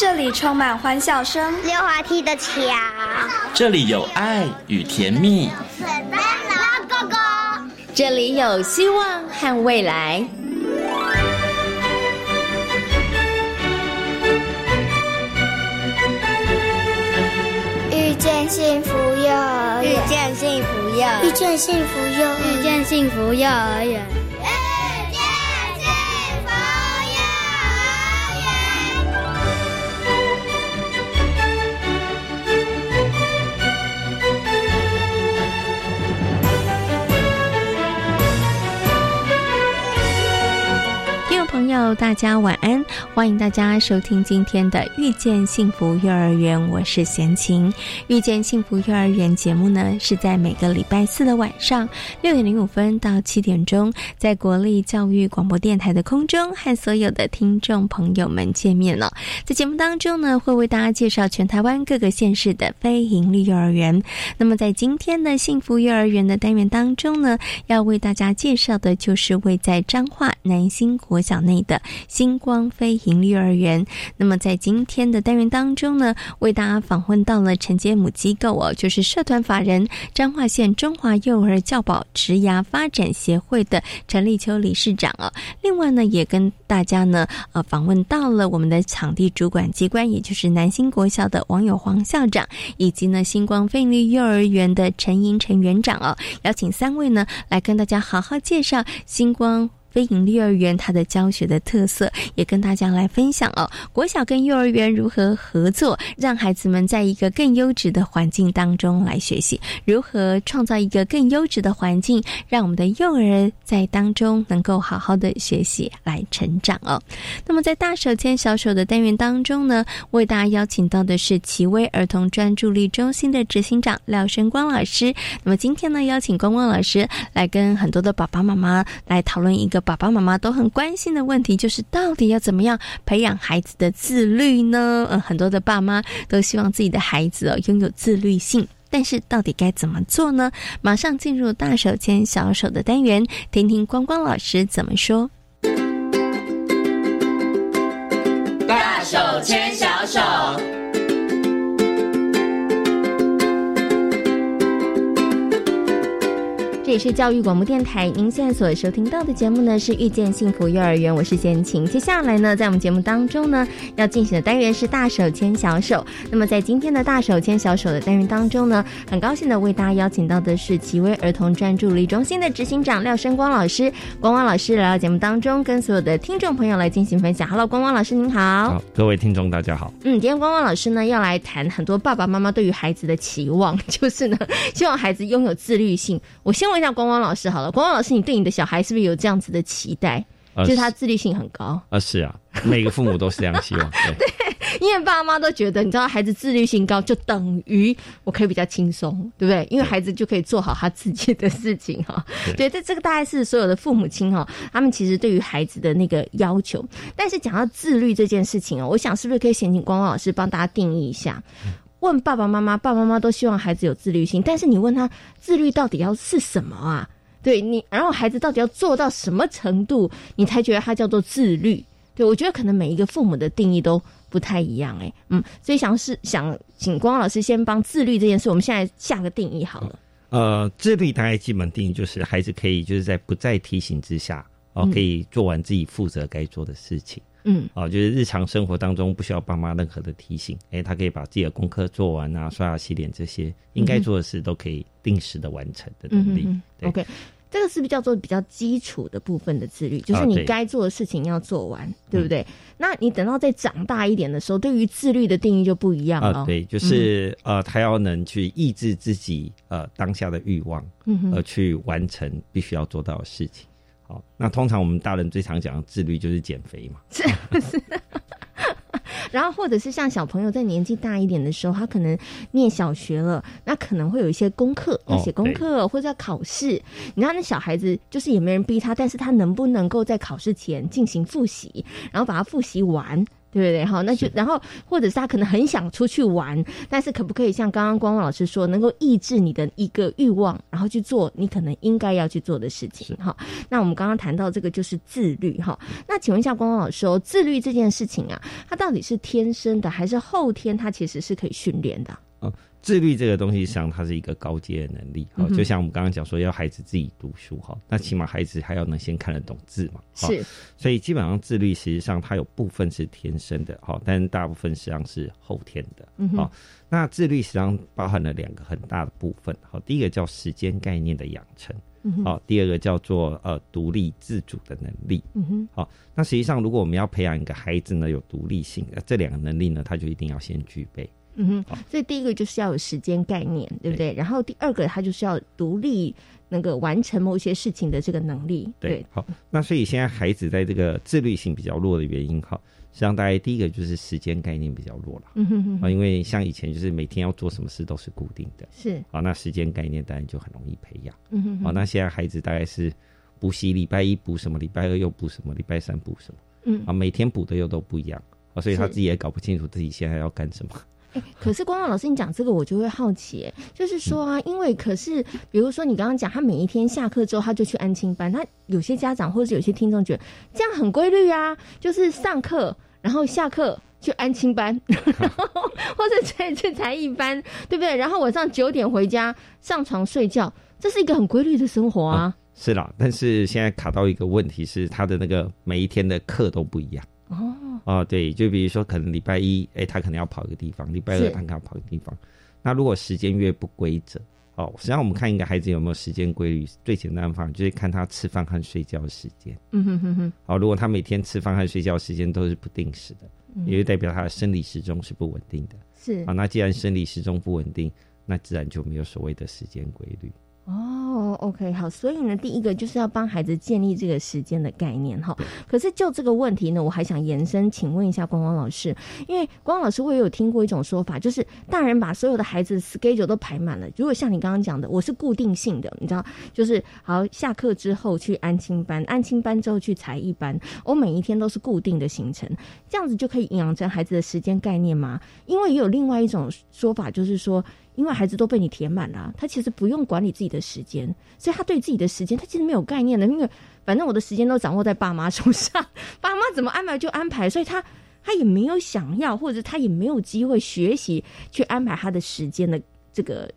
这里充满欢笑声，溜滑梯的桥，这里有爱与甜蜜，这里有希望和未来。遇见幸福幼儿园，遇见幸福幼儿遇见幸福幼儿遇见幸福幼儿园。要，大家晚安！欢迎大家收听今天的《遇见幸福幼儿园》，我是贤琴。《遇见幸福幼儿园》节目呢，是在每个礼拜四的晚上六点零五分到七点钟，在国立教育广播电台的空中和所有的听众朋友们见面了。在节目当中呢，会为大家介绍全台湾各个县市的非营利幼儿园。那么在今天的幸福幼儿园的单元当中呢，要为大家介绍的就是位在彰化南兴国小内。的星光非营利幼儿园。那么在今天的单元当中呢，为大家访问到了承接母机构哦，就是社团法人彰化县中华幼儿教保职涯发展协会的陈立秋理事长哦。另外呢，也跟大家呢呃访问到了我们的场地主管机关，也就是南新国小的网友黄校长，以及呢星光非营利幼儿园的陈英陈园长哦，邀请三位呢来跟大家好好介绍星光。非营利幼儿园它的教学的特色，也跟大家来分享哦。国小跟幼儿园如何合作，让孩子们在一个更优质的环境当中来学习？如何创造一个更优质的环境，让我们的幼儿在当中能够好好的学习来成长哦？那么在大手牵小手的单元当中呢，为大家邀请到的是奇威儿童专注力中心的执行长廖生光老师。那么今天呢，邀请光光老师来跟很多的爸爸妈妈来讨论一个。爸爸妈妈都很关心的问题，就是到底要怎么样培养孩子的自律呢？嗯，很多的爸妈都希望自己的孩子哦拥有自律性，但是到底该怎么做呢？马上进入大手牵小手的单元，听听光光老师怎么说。这也是教育广播电台，您现在所收听到的节目呢是遇见幸福幼儿园，我是贤晴。接下来呢，在我们节目当中呢，要进行的单元是大手牵小手。那么在今天的大手牵小手的单元当中呢，很高兴的为大家邀请到的是奇威儿童专注力中心的执行长廖生光老师。光光老师来到节目当中，跟所有的听众朋友来进行分享。Hello，光光老师您好。好，各位听众大家好。嗯，今天光光老师呢要来谈很多爸爸妈妈对于孩子的期望，就是呢希望孩子拥有自律性。我先问。像光光老师好了，光光老师，你对你的小孩是不是有这样子的期待？就是他自律性很高啊？是啊，每个父母都是这样希望。对，因为爸妈都觉得，你知道，孩子自律性高，就等于我可以比较轻松，对不对？因为孩子就可以做好他自己的事情哈。对，这这个大概是所有的父母亲哈，他们其实对于孩子的那个要求。但是讲到自律这件事情哦，我想是不是可以先请光光老师帮大家定义一下？问爸爸妈妈，爸爸妈妈都希望孩子有自律性，但是你问他自律到底要是什么啊？对你，然后孩子到底要做到什么程度，你才觉得他叫做自律？对我觉得可能每一个父母的定义都不太一样，哎，嗯，所以想是想请光老师先帮自律这件事，我们现在下个定义好了。呃，自律大概基本定义就是孩子可以就是在不再提醒之下，哦，可以做完自己负责该做的事情。嗯，哦，就是日常生活当中不需要爸妈任何的提醒，哎，他可以把自己的功课做完啊，刷牙洗脸这些应该做的事都可以定时的完成的能力。OK，这个是不是叫做比较基础的部分的自律？就是你该做的事情要做完，对不对？那你等到再长大一点的时候，对于自律的定义就不一样了。对，就是呃，他要能去抑制自己呃当下的欲望，嗯而去完成必须要做到的事情。好，那通常我们大人最常讲的自律就是减肥嘛。是是。然后或者是像小朋友在年纪大一点的时候，他可能念小学了，那可能会有一些功课要写功课或者要考试。你看那小孩子就是也没人逼他，但是他能不能够在考试前进行复习，然后把它复习完？对不对？好，那就然后或者是他可能很想出去玩，但是可不可以像刚刚光光老师说，能够抑制你的一个欲望，然后去做你可能应该要去做的事情？哈，那我们刚刚谈到这个就是自律哈。那请问一下光光老师哦，自律这件事情啊，它到底是天生的还是后天？它其实是可以训练的。自律这个东西，实际上它是一个高阶的能力。好，就像我们刚刚讲说，要孩子自己读书哈，那起码孩子还要能先看得懂字嘛。是，所以基本上自律实际上它有部分是天生的，好，但大部分实际上是后天的。好，那自律实际上包含了两个很大的部分。好，第一个叫时间概念的养成，好，第二个叫做呃独立自主的能力。嗯哼，好，那实际上如果我们要培养一个孩子呢有独立性，这两个能力呢，他就一定要先具备。嗯哼，所以第一个就是要有时间概念，对不对？然后第二个，他就是要独立那个完成某些事情的这个能力。对，好，那所以现在孩子在这个自律性比较弱的原因，哈，实际上大概第一个就是时间概念比较弱了。嗯哼哼，啊，因为像以前就是每天要做什么事都是固定的，是，啊，那时间概念当然就很容易培养。嗯哼，啊，那现在孩子大概是补习，礼拜一补什么，礼拜二又补什么，礼拜三补什么，嗯，啊，每天补的又都不一样，啊，所以他自己也搞不清楚自己现在要干什么。可是光光老师，你讲这个我就会好奇，就是说啊，因为可是，比如说你刚刚讲，他每一天下课之后他就去安亲班，他有些家长或者有些听众觉得这样很规律啊，就是上课然后下课去安亲班，然后或者去去才艺班，对不对？然后晚上九点回家上床睡觉，这是一个很规律的生活啊。是啦，但是现在卡到一个问题是，他的那个每一天的课都不一样。哦。哦，对，就比如说，可能礼拜一，哎，他可能要跑一个地方；礼拜二，他可能要跑一个地方。那如果时间越不规则，哦，实际上我们看一个孩子有没有时间规律，最简单的方法就是看他吃饭和睡觉的时间。嗯哼哼哼。好，如果他每天吃饭和睡觉时间都是不定时的，也就代表他的生理时钟是不稳定的。是。啊，那既然生理时钟不稳定，那自然就没有所谓的时间规律。哦，OK，好，所以呢，第一个就是要帮孩子建立这个时间的概念哈。可是就这个问题呢，我还想延伸，请问一下光光老师，因为光光老师我也有听过一种说法，就是大人把所有的孩子 schedule 都排满了。如果像你刚刚讲的，我是固定性的，你知道，就是好下课之后去安亲班，安亲班之后去才艺班，我每一天都是固定的行程，这样子就可以养成孩子的时间概念吗？因为也有另外一种说法，就是说。因为孩子都被你填满了，他其实不用管理自己的时间，所以他对自己的时间他其实没有概念的。因为反正我的时间都掌握在爸妈手上，爸妈怎么安排就安排，所以他他也没有想要，或者他也没有机会学习去安排他的时间的这个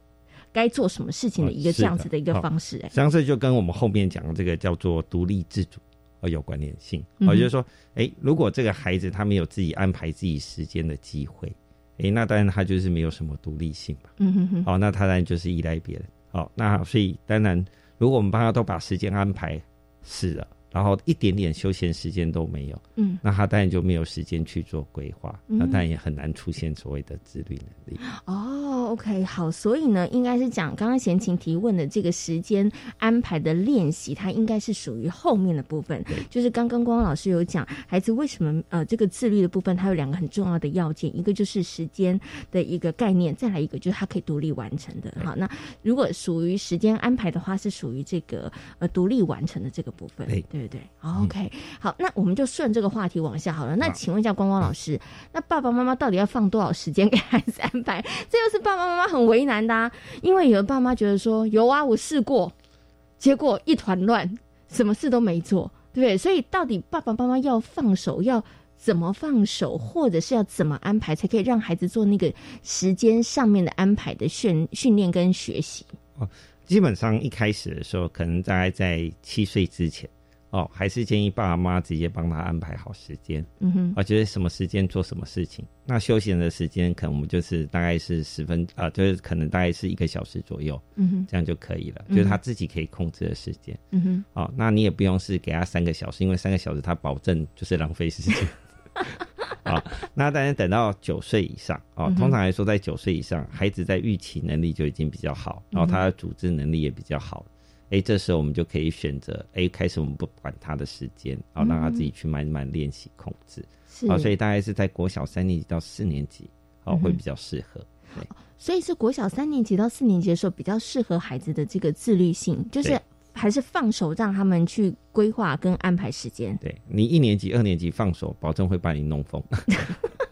该做什么事情的一个这样子的一个方式。哎，实际上这就跟我们后面讲的这个叫做独立自主呃有关联性。哦，就是说，哎，如果这个孩子他没有自己安排自己时间的机会。诶，那当然他就是没有什么独立性嘛。嗯哼哼。好，那他当然就是依赖别人。好，那所以当然，如果我们帮他都把时间安排是了。然后一点点休闲时间都没有，嗯，那他当然就没有时间去做规划，那当然也很难出现所谓的自律能力。哦，OK，好，所以呢，应该是讲刚刚贤琴提问的这个时间安排的练习，它应该是属于后面的部分。就是刚刚光老师有讲，孩子为什么呃这个自律的部分，它有两个很重要的要件，一个就是时间的一个概念，再来一个就是他可以独立完成的。好，那如果属于时间安排的话，是属于这个呃独立完成的这个部分。对。对对对，OK，好，那我们就顺这个话题往下好了。那请问一下光光老师，那爸爸妈妈到底要放多少时间给孩子安排？这又是爸爸妈妈很为难的，啊，因为有的爸妈觉得说有啊，我试过，结果一团乱，什么事都没做，对不对？所以到底爸爸妈妈要放手，要怎么放手，或者是要怎么安排，才可以让孩子做那个时间上面的安排的训训练跟学习？哦，基本上一开始的时候，可能大概在七岁之前。哦，还是建议爸爸妈妈直接帮他安排好时间。嗯哼，啊，就是什么时间做什么事情。那休闲的时间，可能我们就是大概是十分啊，就是可能大概是一个小时左右。嗯哼，这样就可以了，就是他自己可以控制的时间。嗯哼，哦，那你也不用是给他三个小时，因为三个小时他保证就是浪费时间。啊，那当然等到九岁以上哦，通常来说在九岁以上，孩子在预期能力就已经比较好，然后他的组织能力也比较好。哎，这时候我们就可以选择，哎，开始我们不管他的时间，然后让他自己去慢慢练习控制。是，啊，所以大概是在国小三年级到四年级，哦，会比较适合。所以是国小三年级到四年级的时候比较适合孩子的这个自律性，就是还是放手让他们去规划跟安排时间？对你一年级、二年级放手，保证会把你弄疯。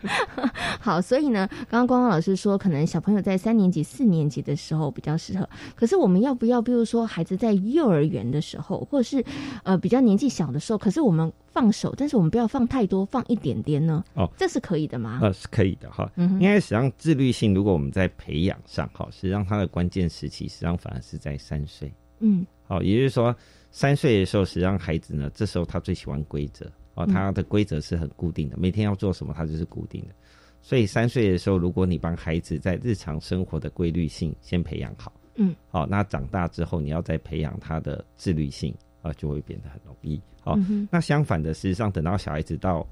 好，所以呢，刚刚光光老师说，可能小朋友在三年级、四年级的时候比较适合。可是我们要不要，比如说孩子在幼儿园的时候，或者是呃比较年纪小的时候，可是我们放手，但是我们不要放太多，放一点点呢？哦，这是可以的吗？呃，是可以的哈。嗯，因为实际上自律性，如果我们在培养上，哈，实际上它的关键时期，实际上反而是在三岁。嗯，好，也就是说，三岁的时候，实际上孩子呢，这时候他最喜欢规则。哦，他的规则是很固定的，每天要做什么，他就是固定的。所以三岁的时候，如果你帮孩子在日常生活的规律性先培养好，嗯，好，那长大之后你要再培养他的自律性啊，就会变得很容易。好，那相反的，事实上等到小孩子到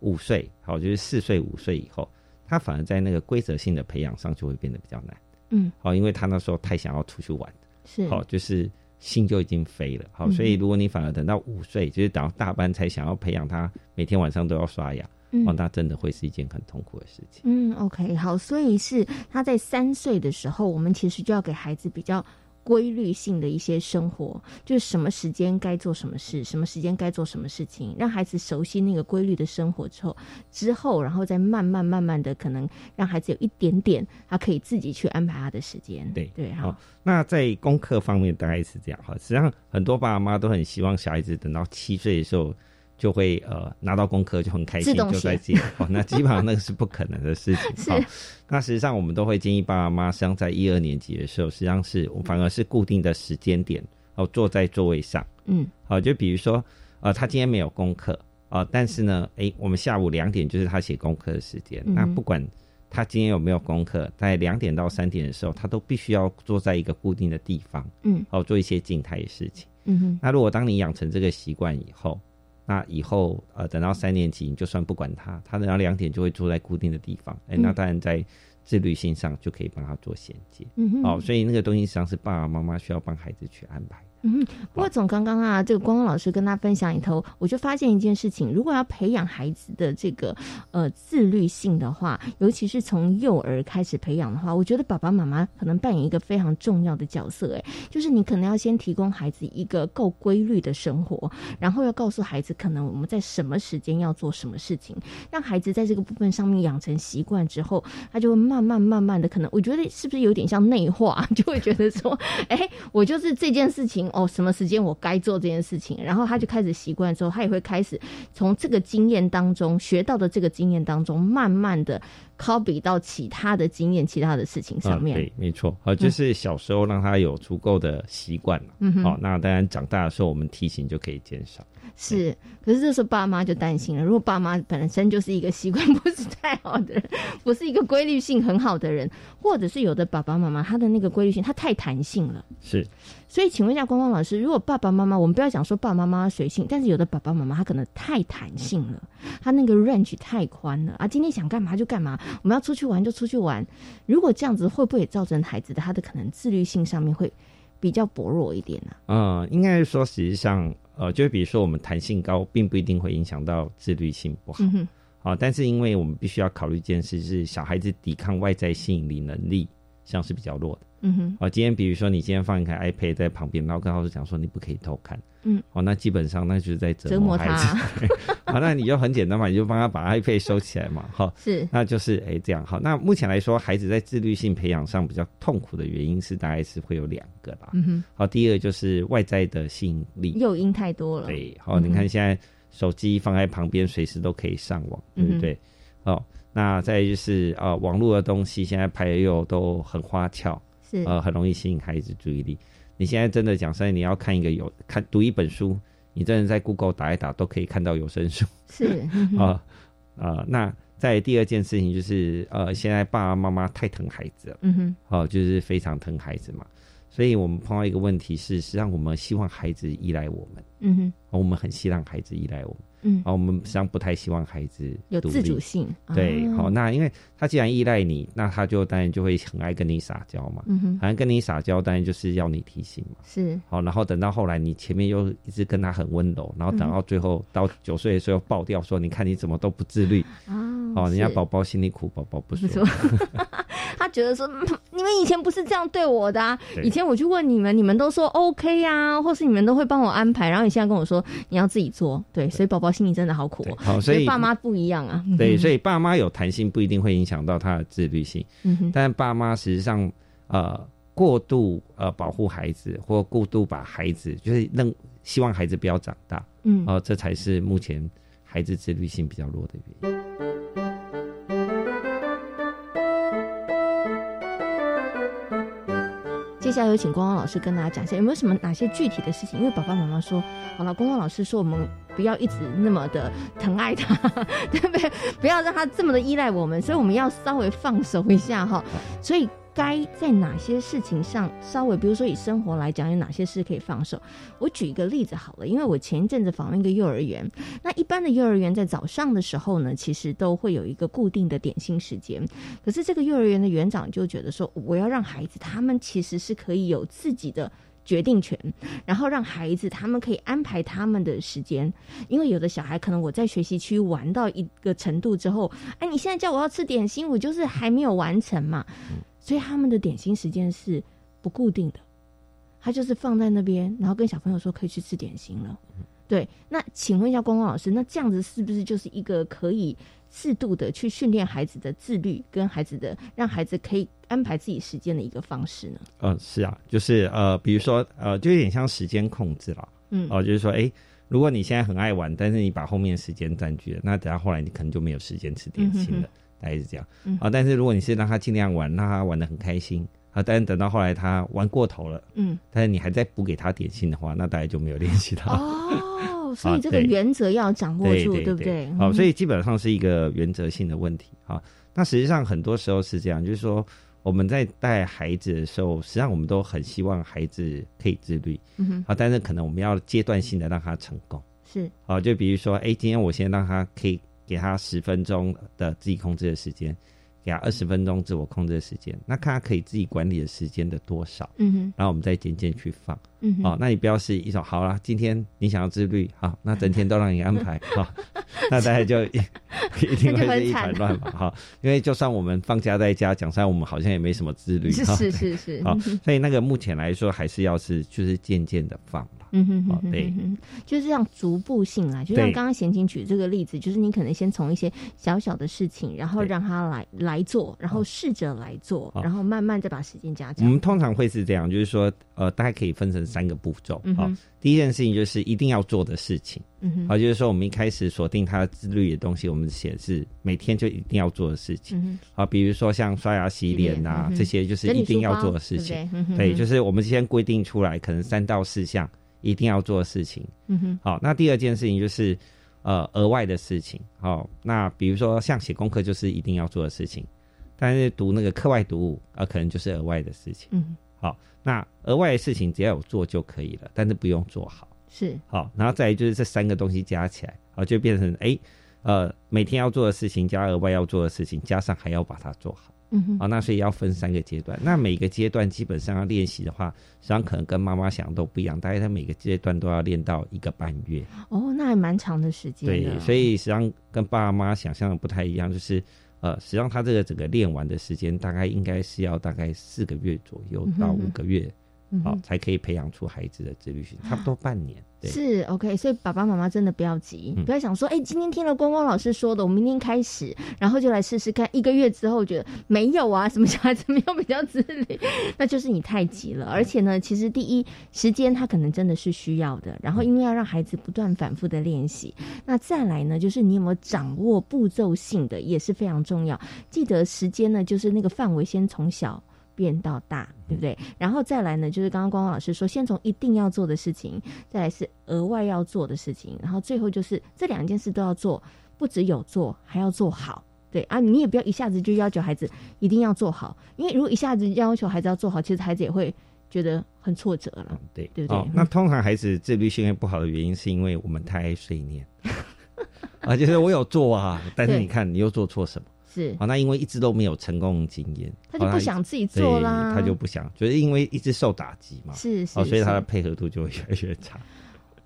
五岁，好，就是四岁五岁以后，他反而在那个规则性的培养上就会变得比较难。嗯，好，因为他那时候太想要出去玩，是，好，就是。心就已经飞了，好，所以如果你反而等到五岁，就是等到大班才想要培养他每天晚上都要刷牙，哦，那真的会是一件很痛苦的事情。嗯，OK，好，所以是他在三岁的时候，我们其实就要给孩子比较。规律性的一些生活，就是什么时间该做什么事，什么时间该做什么事情，让孩子熟悉那个规律的生活之后，之后，然后再慢慢慢慢的，可能让孩子有一点点，他可以自己去安排他的时间。对对，好。那在功课方面大概是这样哈，实际上很多爸爸妈妈都很希望小孩子等到七岁的时候。就会呃拿到功课就很开心，就在接 哦，那基本上那个是不可能的事情。好，那实际上我们都会建议爸爸妈妈，实际上在一二年级的时候，实际上是反而是固定的时间点哦，坐在座位上。嗯，好，就比如说呃，他今天没有功课啊，但是呢，哎，我们下午两点就是他写功课的时间。那不管他今天有没有功课，在两点到三点的时候，他都必须要坐在一个固定的地方。嗯，哦，做一些静态的事情。嗯哼，那如果当你养成这个习惯以后。那以后，呃，等到三年级，你就算不管他，他等到两点就会住在固定的地方。哎，那当然在自律性上就可以帮他做衔接。嗯哦，所以那个东西实际上是爸爸妈妈需要帮孩子去安排。嗯，不过从刚刚啊，这个光光老师跟他分享里头，我就发现一件事情：如果要培养孩子的这个呃自律性的话，尤其是从幼儿开始培养的话，我觉得爸爸妈妈可能扮演一个非常重要的角色。哎，就是你可能要先提供孩子一个够规律的生活，然后要告诉孩子，可能我们在什么时间要做什么事情，让孩子在这个部分上面养成习惯之后，他就会慢慢慢慢的，可能我觉得是不是有点像内化，就会觉得说，哎，我就是这件事情。哦，什么时间我该做这件事情，然后他就开始习惯之后，他也会开始从这个经验当中学到的这个经验当中，慢慢的 copy 到其他的经验、其他的事情上面。对，没错，好，就是小时候让他有足够的习惯了，嗯好，那当然长大的时候我们提醒就可以减少。是，可是这时候爸妈就担心了。如果爸妈本身就是一个习惯不是太好的人，不是一个规律性很好的人，或者是有的爸爸妈妈他的那个规律性他太弹性了。是，所以请问一下光光老师，如果爸爸妈妈，我们不要讲说爸爸妈妈随性，但是有的爸爸妈妈他可能太弹性了，他那个 range 太宽了啊，今天想干嘛就干嘛，我们要出去玩就出去玩。如果这样子，会不会也造成孩子的他的可能自律性上面会比较薄弱一点呢？嗯，应该说实际上。呃，就比如说我们弹性高，并不一定会影响到自律性不好，好，但是因为我们必须要考虑一件事，是小孩子抵抗外在吸引力能力像是比较弱的。嗯哼，哦，今天比如说你今天放一个 iPad 在旁边，然后跟老师讲说你不可以偷看，嗯，哦，那基本上那就是在折磨孩子。好，那你就很简单嘛，你就帮他把 iPad 收起来嘛，好，是，那就是哎这样好。那目前来说，孩子在自律性培养上比较痛苦的原因是大概是会有两个啦。嗯哼，好，第一个就是外在的吸引力诱因太多了。对，好，你看现在手机放在旁边，随时都可以上网，对不对？哦，那再就是呃，网络的东西现在拍又都很花俏。是呃，很容易吸引孩子注意力。你现在真的讲，所以你要看一个有看读一本书，你真的在 Google 打一打都可以看到有声书。是啊啊，那在第二件事情就是，呃，现在爸爸妈妈太疼孩子了，嗯哼，哦，就是非常疼孩子嘛。所以我们碰到一个问题是，实际上我们希望孩子依赖我们，嗯哼，我们很希望孩子依赖我们。嗯，好，我们实际上不太希望孩子有自主性。对，好，那因为他既然依赖你，那他就当然就会很爱跟你撒娇嘛。嗯哼，反正跟你撒娇，当然就是要你提醒嘛。是，好，然后等到后来你前面又一直跟他很温柔，然后等到最后到九岁的时候爆掉，说你看你怎么都不自律。哦，人家宝宝心里苦，宝宝不说。他觉得说，你们以前不是这样对我的啊，以前我去问你们，你们都说 OK 呀，或是你们都会帮我安排，然后你现在跟我说你要自己做，对，所以宝宝心里真的好苦。好，所以爸妈不一样啊。对，所以爸妈有弹性不一定会影响到他的自律性，嗯但爸妈实际上呃过度呃保护孩子，或过度把孩子就是让希望孩子不要长大，嗯，哦，这才是目前孩子自律性比较弱的原因。接下来有请光光老师跟大家讲一下，有没有什么哪些具体的事情？因为爸爸妈妈说，好了，光光老师说我们不要一直那么的疼爱他，对不对？不要让他这么的依赖我们，所以我们要稍微放手一下哈。所以。该在哪些事情上稍微，比如说以生活来讲，有哪些事可以放手？我举一个例子好了，因为我前一阵子访问一个幼儿园，那一般的幼儿园在早上的时候呢，其实都会有一个固定的点心时间。可是这个幼儿园的园长就觉得说，我要让孩子他们其实是可以有自己的决定权，然后让孩子他们可以安排他们的时间。因为有的小孩可能我在学习区玩到一个程度之后，哎，你现在叫我要吃点心，我就是还没有完成嘛。所以他们的点心时间是不固定的，他就是放在那边，然后跟小朋友说可以去吃点心了。对，那请问一下光光老师，那这样子是不是就是一个可以适度的去训练孩子的自律，跟孩子的让孩子可以安排自己时间的一个方式呢？嗯，是啊，就是呃，比如说呃，就有点像时间控制了。嗯，哦，就是说，哎，如果你现在很爱玩，但是你把后面时间占据了，那等下后来你可能就没有时间吃点心了。大概是这样，啊，但是如果你是让他尽量玩，让他玩的很开心，啊，但是等到后来他玩过头了，嗯，但是你还在补给他点心的话，那大家就没有练习到。哦，所以这个原则要掌握住，对不对？好，所以基本上是一个原则性的问题。啊。那实际上很多时候是这样，就是说我们在带孩子的时候，实际上我们都很希望孩子可以自律，嗯哼，啊，但是可能我们要阶段性的让他成功，是，啊，就比如说，哎，今天我先让他可以。给他十分钟的自己控制的时间，给他二十分钟自我控制的时间，那看他可以自己管理的时间的多少，嗯哼，然后我们再渐渐去放，嗯哼，哦，那你不要是一种好啦，今天你想要自律，好，那整天都让你安排，好，那大家就一定会是一团乱嘛，哈，因为就算我们放假在家，讲实在，我们好像也没什么自律，是是是是，好，所以那个目前来说，还是要是就是渐渐的放。嗯哼哼，对，就是这样逐步性来，就像刚刚贤琴举这个例子，就是你可能先从一些小小的事情，然后让他来来做，然后试着来做，然后慢慢再把时间加长。我们通常会是这样，就是说，呃，大概可以分成三个步骤。好，第一件事情就是一定要做的事情。嗯哼，好，就是说我们一开始锁定他自律的东西，我们写是每天就一定要做的事情。嗯好，比如说像刷牙、洗脸呐，这些就是一定要做的事情。对，就是我们先规定出来，可能三到四项。一定要做的事情，嗯哼，好，那第二件事情就是，呃，额外的事情，好，那比如说像写功课就是一定要做的事情，但是读那个课外读物啊，可能就是额外的事情，嗯，好，那额外的事情只要有做就可以了，但是不用做好，是，好，然后再来就是这三个东西加起来，好，就变成哎，呃，每天要做的事情加额外要做的事情，加上还要把它做好。嗯哼，好，那所以要分三个阶段。那每个阶段基本上要练习的话，实际上可能跟妈妈想的都不一样。大概在每个阶段都要练到一个半月。哦，那还蛮长的时间。对，所以实际上跟爸妈想象的不太一样，就是呃，实际上他这个整个练完的时间大概应该是要大概四个月左右到五个月。好，才可以培养出孩子的自律性，差不多半年。对是 OK，所以爸爸妈妈真的不要急，不要想说，哎，今天听了光光老师说的，我明天开始，然后就来试试看。一个月之后觉得没有啊，什么小孩子没有比较自律，那就是你太急了。而且呢，其实第一时间他可能真的是需要的，然后因为要让孩子不断反复的练习，那再来呢，就是你有没有掌握步骤性的也是非常重要。记得时间呢，就是那个范围先从小。变到大，对不对？然后再来呢，就是刚刚光光老师说，先从一定要做的事情，再来是额外要做的事情，然后最后就是这两件事都要做，不只有做，还要做好。对啊，你也不要一下子就要求孩子一定要做好，因为如果一下子要求孩子要做好，其实孩子也会觉得很挫折了。对，对不对？那通常孩子自律训练不好的原因，是因为我们太爱碎念 啊，就是我有做啊，但是你看你又做错什么？是啊，那因为一直都没有成功经验，他就不想自己做啦，他就不想，就是因为一直受打击嘛，是，哦，所以他的配合度就会越来越差。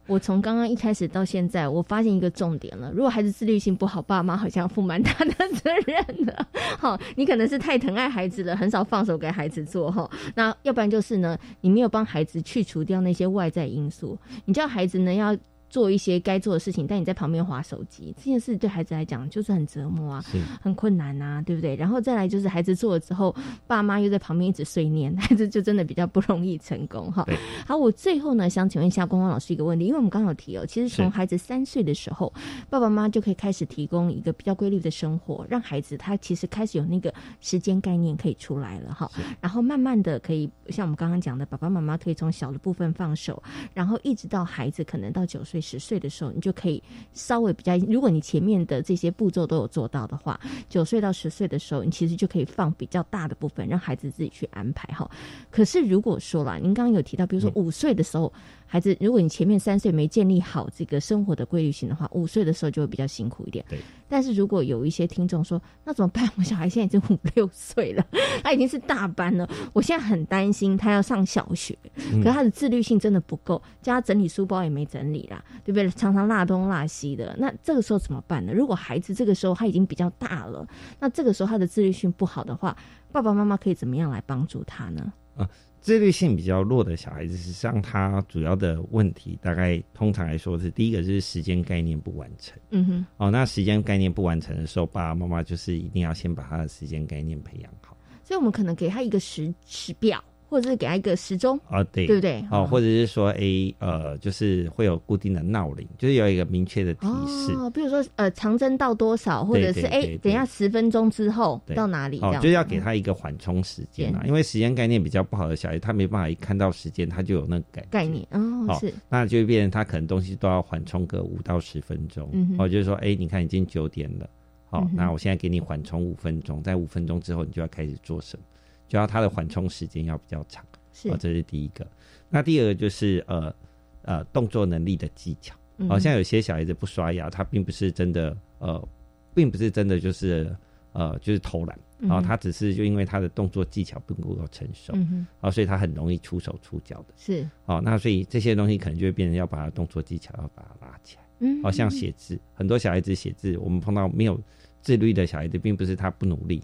我从刚刚一开始到现在，我发现一个重点了：如果孩子自律性不好，爸妈好像要负蛮大的责任的。好，你可能是太疼爱孩子了，很少放手给孩子做哈。那要不然就是呢，你没有帮孩子去除掉那些外在因素，你叫孩子呢要。做一些该做的事情，但你在旁边划手机，这件事对孩子来讲就是很折磨啊，很困难啊，对不对？然后再来就是孩子做了之后，爸妈又在旁边一直碎念，孩子就真的比较不容易成功哈。好，我最后呢想请问一下光光老师一个问题，因为我们刚好提哦，其实从孩子三岁的时候，爸爸妈妈就可以开始提供一个比较规律的生活，让孩子他其实开始有那个时间概念可以出来了哈。然后慢慢的可以像我们刚刚讲的，爸爸妈妈可以从小的部分放手，然后一直到孩子可能到九岁。十岁的时候，你就可以稍微比较。如果你前面的这些步骤都有做到的话，九岁到十岁的时候，你其实就可以放比较大的部分，让孩子自己去安排哈。可是如果说啦，您刚刚有提到，比如说五岁的时候。孩子，如果你前面三岁没建立好这个生活的规律性的话，五岁的时候就会比较辛苦一点。对。但是如果有一些听众说，那怎么办？我小孩现在已经五六岁了，他已经是大班了，我现在很担心他要上小学，可是他的自律性真的不够，叫他整理书包也没整理啦，对不对？常常落东落西的。那这个时候怎么办呢？如果孩子这个时候他已经比较大了，那这个时候他的自律性不好的话，爸爸妈妈可以怎么样来帮助他呢？啊。自律性比较弱的小孩子，实际上他主要的问题，大概通常来说是第一个就是时间概念不完成。嗯哼，哦，那时间概念不完成的时候，爸爸妈妈就是一定要先把他的时间概念培养好。所以我们可能给他一个时时表。或者是给他一个时钟啊，对，对不对？哦，或者是说，哎，呃，就是会有固定的闹铃，就是有一个明确的提示。哦，比如说，呃，长针到多少，或者是哎，等一下十分钟之后到哪里？哦，就要给他一个缓冲时间啊，因为时间概念比较不好的小孩，他没办法一看到时间他就有那个概概念哦，是，那就变成他可能东西都要缓冲个五到十分钟。嗯，哦，就是说，哎，你看已经九点了，好，那我现在给你缓冲五分钟，在五分钟之后你就要开始做什么？就要他的缓冲时间要比较长。哦，这是第一个。那第二个就是呃呃动作能力的技巧。好像有些小孩子不刷牙，他并不是真的呃，并不是真的就是呃就是偷懒啊，他只是就因为他的动作技巧不够成熟，啊，所以他很容易出手出脚的。是哦，那所以这些东西可能就会变成要把他动作技巧要把它拉起来。嗯，好像写字，很多小孩子写字，我们碰到没有自律的小孩子，并不是他不努力。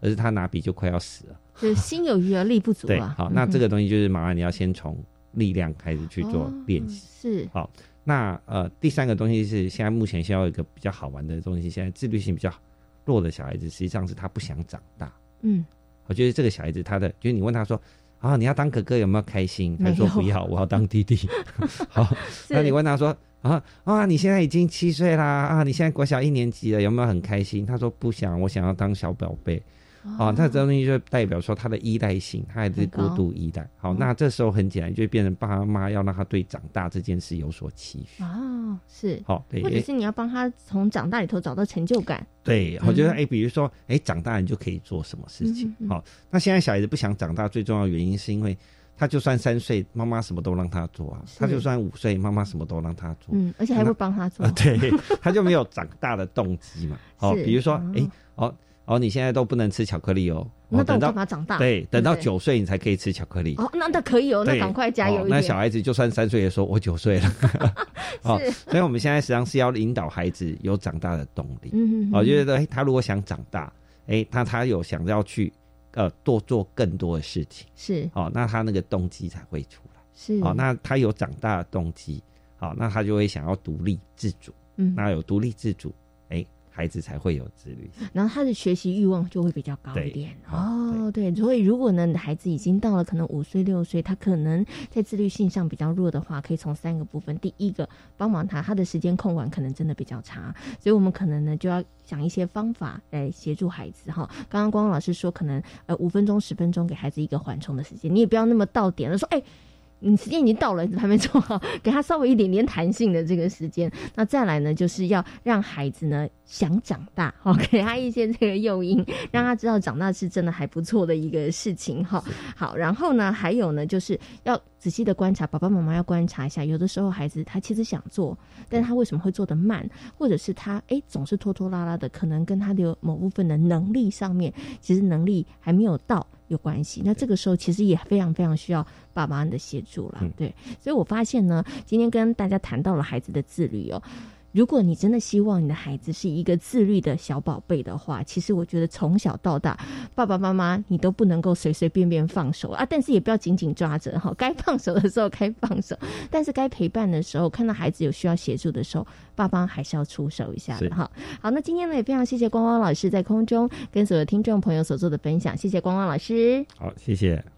而是他拿笔就快要死了，就是心有余而力不足对，好，那这个东西就是麻烦你要先从力量开始去做练习。是，好，那呃，第三个东西是现在目前需要一个比较好玩的东西。现在自律性比较弱的小孩子，实际上是他不想长大。嗯，我觉得这个小孩子他的，就是你问他说啊，你要当哥哥有没有开心？他说不要，我要当弟弟。好，那你问他说啊啊，你现在已经七岁啦啊，你现在国小一年级了，有没有很开心？他说不想，我想要当小宝贝。哦，那这东西就代表说他的依赖性，他还是过度依赖。好，那这时候很简单，就变成爸妈要让他对长大这件事有所期许。哦，是，好，或者是你要帮他从长大里头找到成就感。对，我觉得，哎，比如说，哎，长大你就可以做什么事情？好，那现在小孩子不想长大，最重要的原因是因为他就算三岁，妈妈什么都让他做啊；他就算五岁，妈妈什么都让他做，嗯，而且还会帮他做。对，他就没有长大的动机嘛。哦，比如说，哎，哦。哦，你现在都不能吃巧克力哦。那等到他长大，对，等到九岁你才可以吃巧克力。哦，那那可以哦，那赶快加油那小孩子就算三岁也说，我九岁了。哦，所以我们现在实际上是要引导孩子有长大的动力。嗯嗯。哦，觉得哎，他如果想长大，哎，他他有想要去呃多做更多的事情，是。哦，那他那个动机才会出来。是。哦，那他有长大的动机，好，那他就会想要独立自主。嗯。那有独立自主。孩子才会有自律，然后他的学习欲望就会比较高一点哦。对，所以如果呢，孩子已经到了可能五岁六岁，他可能在自律性上比较弱的话，可以从三个部分：第一个，帮忙他，他的时间控管可能真的比较差，所以我们可能呢就要想一些方法来协助孩子哈。刚刚光光老师说，可能呃五分钟、十分钟给孩子一个缓冲的时间，你也不要那么到点了，说哎。你时间已经到了，还没做好，给他稍微一点点弹性的这个时间。那再来呢，就是要让孩子呢想长大，好，给他一些这个诱因，让他知道长大是真的还不错的一个事情，哈。好，然后呢，还有呢，就是要仔细的观察，爸爸妈妈要观察一下，有的时候孩子他其实想做，但是他为什么会做得慢，或者是他哎总是拖拖拉拉的，可能跟他的某部分的能力上面，其实能力还没有到。有关系。那这个时候其实也非常非常需要爸妈的协助了。对，所以我发现呢，今天跟大家谈到了孩子的自律哦。如果你真的希望你的孩子是一个自律的小宝贝的话，其实我觉得从小到大，爸爸妈妈你都不能够随随便便放手啊，但是也不要紧紧抓着哈，该放手的时候该放手，但是该陪伴的时候，看到孩子有需要协助的时候，爸爸还是要出手一下的哈。好，那今天呢也非常谢谢光光老师在空中跟所有听众朋友所做的分享，谢谢光光老师。好，谢谢。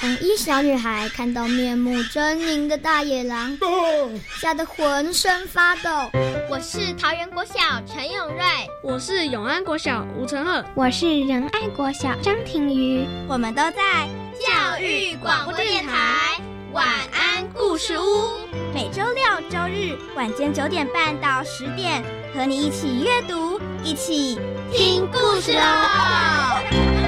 红衣小女孩看到面目狰狞的大野狼，吓得浑身发抖。我是桃园国小陈永瑞，我是永安国小吴成赫，我是仁爱国小张庭瑜。我们都在教育广播电台晚安故事屋，每周六、周日晚间九点半到十点，和你一起阅读，一起听故事哦。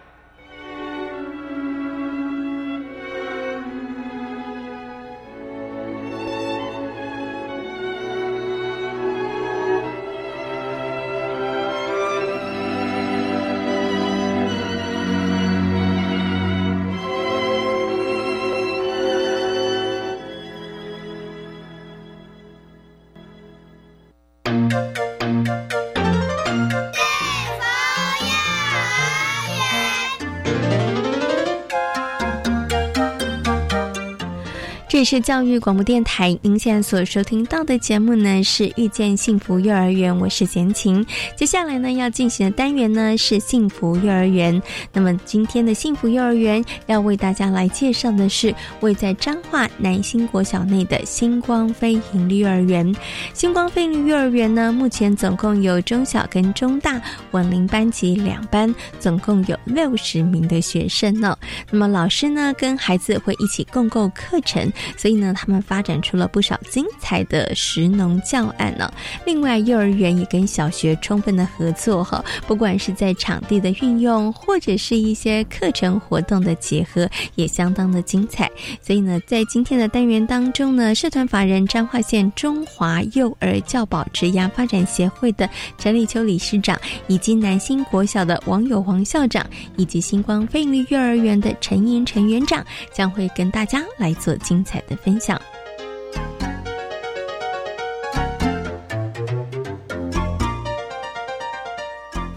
这是教育广播电台，您现在所收听到的节目呢是遇见幸福幼儿园，我是贤琴。接下来呢要进行的单元呢是幸福幼儿园。那么今天的幸福幼儿园要为大家来介绍的是位在彰化南兴国小内的星光飞盈利幼儿园。星光飞盈利幼儿园呢目前总共有中小跟中大文龄班级两班，总共有六十名的学生呢。那么老师呢跟孩子会一起共构课程。所以呢，他们发展出了不少精彩的食农教案呢。另外，幼儿园也跟小学充分的合作哈，不管是在场地的运用，或者是一些课程活动的结合，也相当的精彩。所以呢，在今天的单元当中呢，社团法人彰化县中华幼儿教保职涯发展协会的陈立秋理事长，以及南新国小的网友黄校长，以及星光飞利幼儿园的陈莹陈园长，将会跟大家来做精彩。的分享。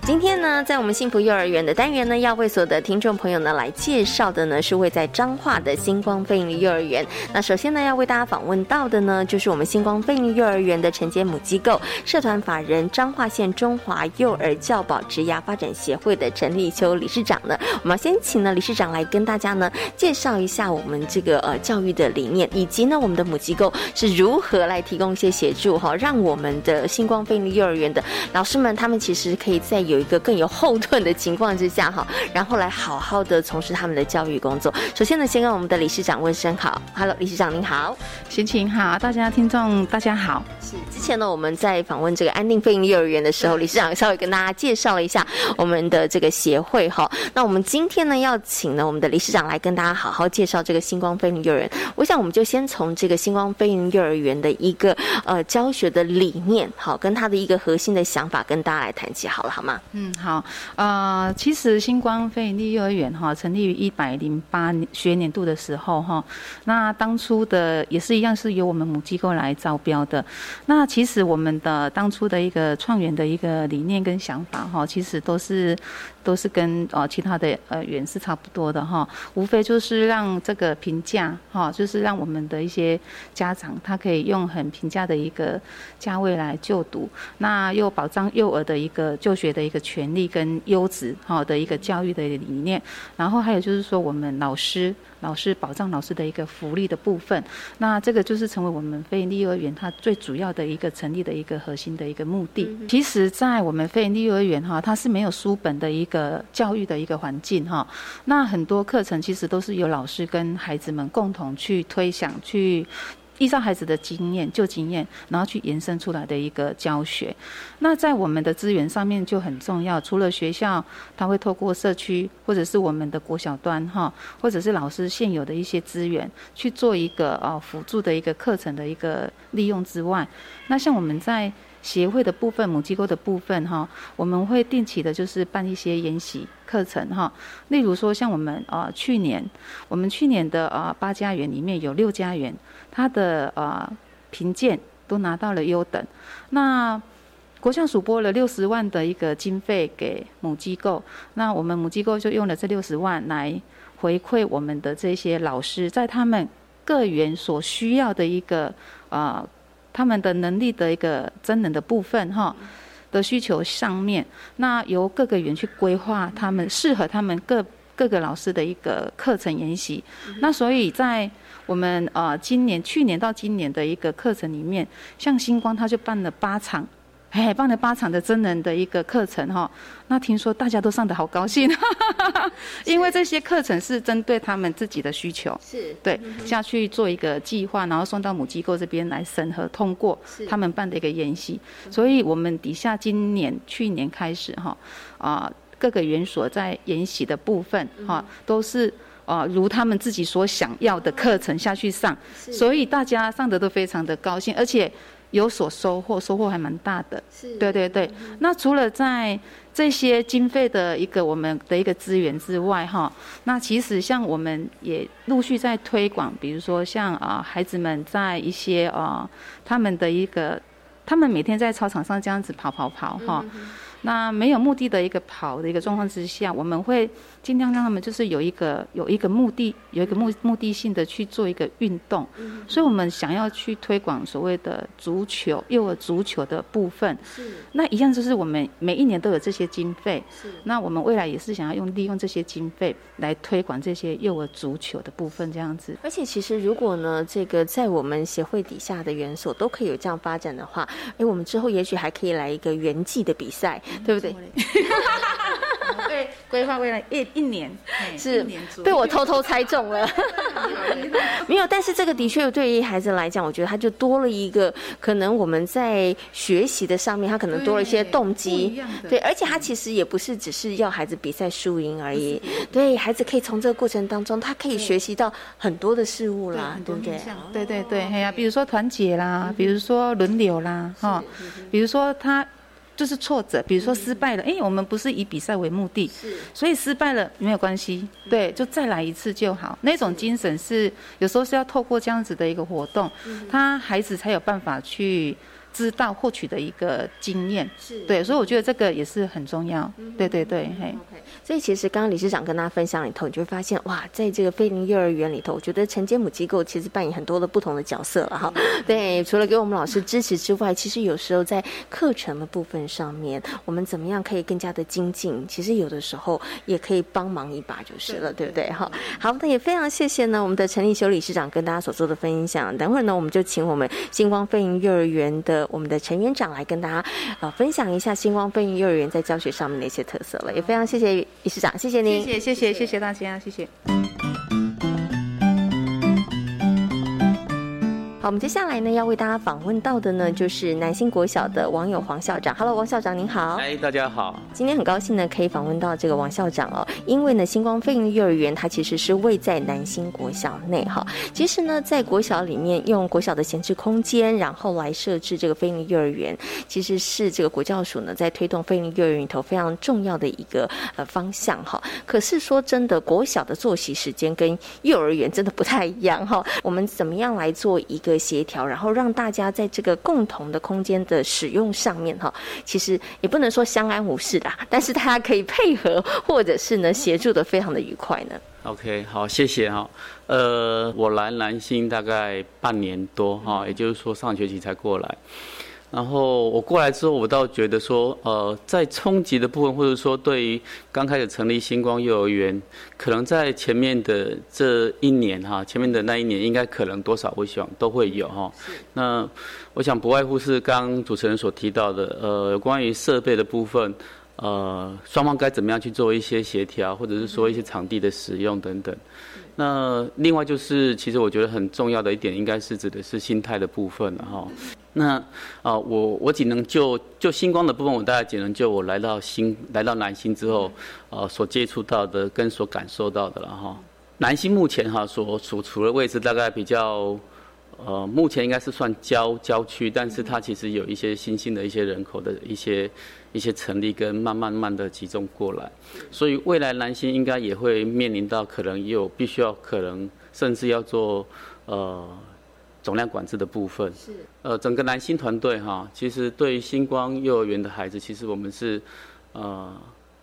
今天呢，在我们幸福幼儿园的单元呢，要为所有的听众朋友呢来介绍的呢，是位在彰化的星光飞利幼儿园。那首先呢，要为大家访问到的呢，就是我们星光飞利幼儿园的承接母机构社团法人彰化县中华幼儿教保职涯发展协会的陈立秋理事长呢。我们先请呢理事长来跟大家呢介绍一下我们这个呃教育的理念，以及呢我们的母机构是如何来提供一些协助哈，让我们的星光飞利幼儿园的老师们他们其实可以在有有一个更有后盾的情况之下哈，然后来好好的从事他们的教育工作。首先呢，先跟我们的理事长问声好，Hello，理事长您好，心情好，大家听众大家好。是之前呢，我们在访问这个安定飞鹰幼儿园的时候，理事长稍微跟大家介绍了一下我们的这个协会哈。那我们今天呢，要请呢我们的理事长来跟大家好好介绍这个星光飞鹰幼儿园。我想我们就先从这个星光飞鹰幼儿园的一个呃教学的理念，好，跟他的一个核心的想法跟大家来谈起好了，好吗？嗯，好，呃，其实星光飞利幼儿园哈，成立于一百零八学年度的时候哈，那当初的也是一样是由我们母机构来招标的。那其实我们的当初的一个创园的一个理念跟想法哈，其实都是都是跟呃其他的呃园是差不多的哈，无非就是让这个评价哈，就是让我们的一些家长他可以用很平价的一个价位来就读，那又保障幼儿的一个就学的一个权利跟优质哈的一个教育的理念，然后还有就是说我们老师老师保障老师的一个福利的部分，那这个就是成为我们非营利幼儿园它最主要的一个成立的一个核心的一个目的。其实，在我们非营利幼儿园哈，它是没有书本的一个教育的一个环境哈，那很多课程其实都是由老师跟孩子们共同去推想去。依照孩子的经验、旧经验，然后去延伸出来的一个教学。那在我们的资源上面就很重要。除了学校，他会透过社区或者是我们的国小端哈，或者是老师现有的一些资源去做一个呃辅助的一个课程的一个利用之外，那像我们在。协会的部分、母机构的部分，哈，我们会定期的，就是办一些研习课程，哈。例如说，像我们呃去年，我们去年的呃八家园里面有六家园，它的呃评鉴都拿到了优等。那国项署拨了六十万的一个经费给母机构，那我们母机构就用了这六十万来回馈我们的这些老师，在他们各园所需要的一个呃。他们的能力的一个真能的部分哈的需求上面，那由各个园去规划他们适合他们各各个老师的一个课程研习。那所以在我们呃今年去年到今年的一个课程里面，像星光他就办了八场。哎，办了八场的真人的一个课程哈，那听说大家都上的好高兴，因为这些课程是针对他们自己的需求，是。对下去做一个计划，然后送到母机构这边来审核通过，他们办的一个研习，所以我们底下今年去年开始哈啊各个园所在研习的部分哈都是啊如他们自己所想要的课程下去上，所以大家上的都非常的高兴，而且。有所收获，收获还蛮大的。是，对对对。那除了在这些经费的一个我们的一个资源之外，哈，那其实像我们也陆续在推广，比如说像啊孩子们在一些啊他们的一个，他们每天在操场上这样子跑跑跑，哈。那没有目的的一个跑的一个状况之下，我们会尽量让他们就是有一个有一个目的，有一个目目的性的去做一个运动。所以，我们想要去推广所谓的足球幼儿足球的部分。是。那一样就是我们每一年都有这些经费。是。那我们未来也是想要用利用这些经费来推广这些幼儿足球的部分，这样子。而且，其实如果呢，这个在我们协会底下的园所都可以有这样发展的话，哎，我们之后也许还可以来一个园际的比赛。对不对？对，规划未来一一年是被我偷偷猜中了。没有，但是这个的确对于孩子来讲，我觉得他就多了一个可能我们在学习的上面，他可能多了一些动机。对，而且他其实也不是只是要孩子比赛输赢而已。对孩子可以从这个过程当中，他可以学习到很多的事物啦，对不对？对对对，哎呀，比如说团结啦，比如说轮流啦，哈，比如说他。就是挫折，比如说失败了，哎，我们不是以比赛为目的，是，所以失败了没有关系，对，就再来一次就好。那种精神是有时候是要透过这样子的一个活动，他孩子才有办法去。知道获取的一个经验，是对，所以我觉得这个也是很重要。对对对，嘿。所以其实刚刚理事长跟大家分享里头，你就会发现哇，在这个菲林幼儿园里头，我觉得承接母机构其实扮演很多的不同的角色了哈。对，除了给我们老师支持之外，其实有时候在课程的部分上面，我们怎么样可以更加的精进？其实有的时候也可以帮忙一把就是了，对不对？哈，好，那也非常谢谢呢，我们的陈立修理事长跟大家所做的分享。等会儿呢，我们就请我们星光飞林幼儿园的。我们的陈园长来跟大家呃分享一下星光飞云幼儿园在教学上面的一些特色了，也非常谢谢理事长，谢谢您，谢谢谢谢谢谢大家，谢谢。好，我们接下来呢要为大家访问到的呢，就是南新国小的网友黄校长。Hello，王校长您好。哎，大家好。今天很高兴呢，可以访问到这个王校长哦。因为呢，星光飞鹰幼儿园它其实是位在南新国小内哈。其实呢，在国小里面用国小的闲置空间，然后来设置这个飞鹰幼儿园，其实是这个国教署呢在推动飞鹰幼儿园里头非常重要的一个呃方向哈。可是说真的，国小的作息时间跟幼儿园真的不太一样哈。我们怎么样来做一个协调，然后让大家在这个共同的空间的使用上面哈，其实也不能说相安无事啦，但是大家可以配合，或者是呢协助的非常的愉快呢。OK，好，谢谢哈。呃，我来南新大概半年多哈，也就是说上学期才过来。然后我过来之后，我倒觉得说，呃，在冲击的部分，或者说对于刚开始成立星光幼儿园，可能在前面的这一年哈，前面的那一年，应该可能多少我想都会有哈。那我想不外乎是刚主持人所提到的，呃，关于设备的部分，呃，双方该怎么样去做一些协调，或者是说一些场地的使用等等。那另外就是，其实我觉得很重要的一点，应该是指的是心态的部分了哈。那啊，我我只能就就星光的部分，我大概只能就我来到星来到南星之后，呃，所接触到的跟所感受到的了哈。南星目前哈所所处的位置大概比较。呃，目前应该是算郊郊区，但是它其实有一些新兴的一些人口的一些一些成立跟慢慢慢的集中过来，所以未来南星应该也会面临到可能也有必须要可能甚至要做呃总量管制的部分。是。呃，整个蓝星团队哈，其实对于星光幼儿园的孩子，其实我们是呃。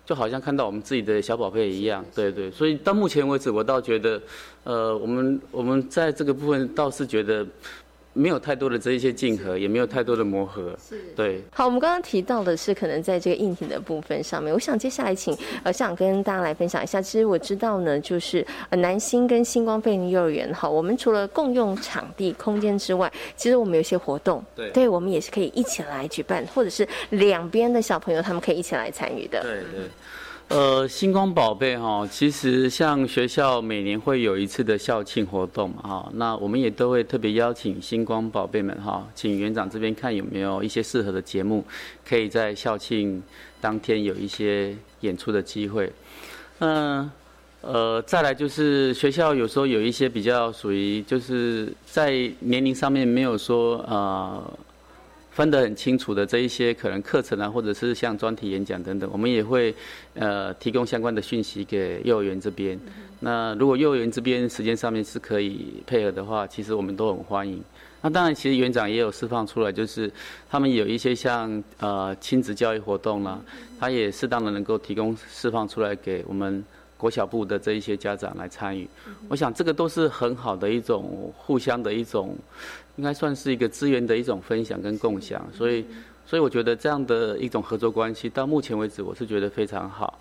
就好像看到我们自己的小宝贝一样，对对，所以到目前为止，我倒觉得，呃，我们我们在这个部分倒是觉得。没有太多的这一些竞合，也没有太多的磨合，是对。好，我们刚刚提到的是可能在这个硬体的部分上面，我想接下来请呃，想跟大家来分享一下。其实我知道呢，就是呃，南星跟星光贝尼幼儿园哈，我们除了共用场地空间之外，其实我们有一些活动，对，对我们也是可以一起来举办，或者是两边的小朋友他们可以一起来参与的，对对。呃，星光宝贝哈，其实像学校每年会有一次的校庆活动哈，那我们也都会特别邀请星光宝贝们哈，请园长这边看有没有一些适合的节目，可以在校庆当天有一些演出的机会。嗯，呃，再来就是学校有时候有一些比较属于就是在年龄上面没有说呃。分得很清楚的这一些可能课程啊，或者是像专题演讲等等，我们也会呃提供相关的讯息给幼儿园这边。那如果幼儿园这边时间上面是可以配合的话，其实我们都很欢迎。那当然，其实园长也有释放出来，就是他们有一些像呃亲子教育活动啦，他也适当的能够提供释放出来给我们国小部的这一些家长来参与。我想这个都是很好的一种互相的一种。应该算是一个资源的一种分享跟共享，所以，所以我觉得这样的一种合作关系，到目前为止，我是觉得非常好。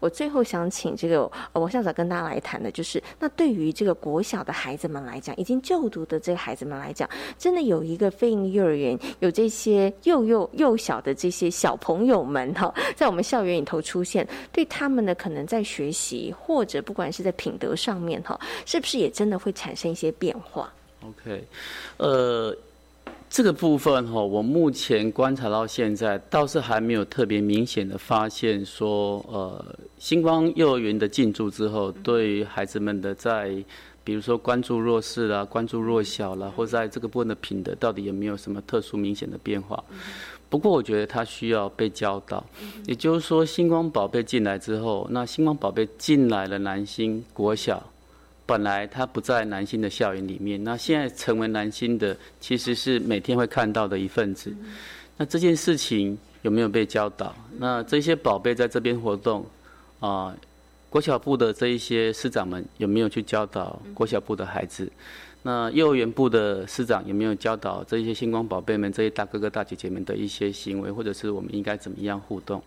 我最后想请这个王校长跟大家来谈的，就是那对于这个国小的孩子们来讲，已经就读的这个孩子们来讲，真的有一个非营利幼儿园，有这些幼幼幼小的这些小朋友们哈，在我们校园里头出现，对他们的，可能在学习或者不管是在品德上面哈，是不是也真的会产生一些变化？OK，呃，这个部分哈，我目前观察到现在倒是还没有特别明显的发现说，呃，星光幼儿园的进驻之后，对于孩子们的在，比如说关注弱势啦、关注弱小啦，或在这个部分的品德，到底有没有什么特殊明显的变化？不过我觉得他需要被教导，也就是说，星光宝贝进来之后，那星光宝贝进来了南星国小。本来他不在南新的校园里面，那现在成为南新的，其实是每天会看到的一份子。那这件事情有没有被教导？那这些宝贝在这边活动，啊，国小部的这一些师长们有没有去教导国小部的孩子？那幼儿园部的师长有没有教导这些星光宝贝们、这些大哥哥大姐姐们的一些行为，或者是我们应该怎么样互动？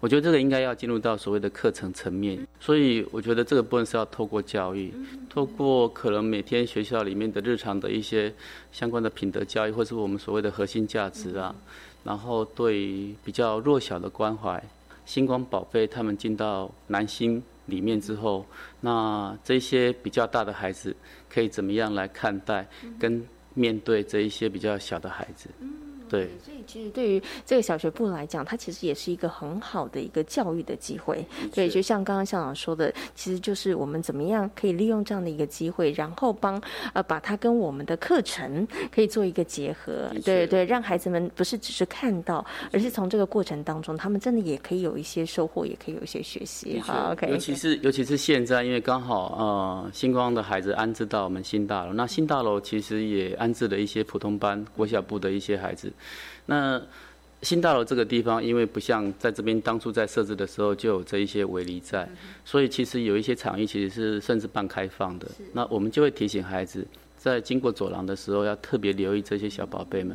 我觉得这个应该要进入到所谓的课程层面，所以我觉得这个部分是要透过教育，透过可能每天学校里面的日常的一些相关的品德教育，或是我们所谓的核心价值啊，然后对比较弱小的关怀，星光宝贝他们进到南星里面之后，那这些比较大的孩子可以怎么样来看待跟？面对这一些比较小的孩子。对，所以其实对于这个小学部来讲，它其实也是一个很好的一个教育的机会。对，就像刚刚校长说的，其实就是我们怎么样可以利用这样的一个机会，然后帮呃把它跟我们的课程可以做一个结合。对对，让孩子们不是只是看到，而是从这个过程当中，他们真的也可以有一些收获，也可以有一些学习。好，OK。尤其是尤其是现在，因为刚好呃星光的孩子安置到我们新大楼，那新大楼其实也安置了一些普通班国小部的一些孩子。那新大楼这个地方，因为不像在这边当初在设置的时候就有这一些围篱在，所以其实有一些场域其实是甚至半开放的。那我们就会提醒孩子，在经过走廊的时候要特别留意这些小宝贝们，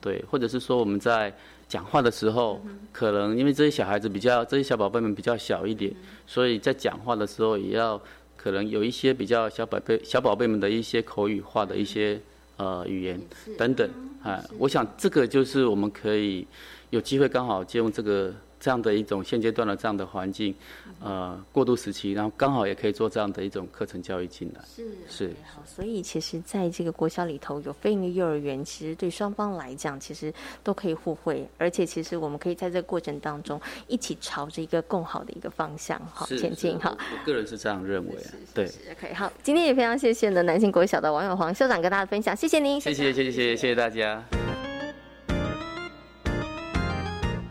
对，或者是说我们在讲话的时候，可能因为这些小孩子比较，这些小宝贝们比较小一点，所以在讲话的时候也要可能有一些比较小宝贝小宝贝们的一些口语化的一些。呃，语言等等，啊，我想这个就是我们可以有机会刚好借用这个这样的一种现阶段的这样的环境，呃，过渡时期，然后刚好也可以做这样的一种课程教育进来。是是。好，所以其实在这个国校里头有非营利幼儿园，其实对双方来讲，其实都可以互惠，而且其实我们可以在这个过程当中一起朝着一个更好的一个方向好前进哈。我个人是这样认为。对。可以。好，今天也非常谢谢呢南兴国小的王永黄校长跟大家分享，谢谢您。谢谢谢谢谢谢大家。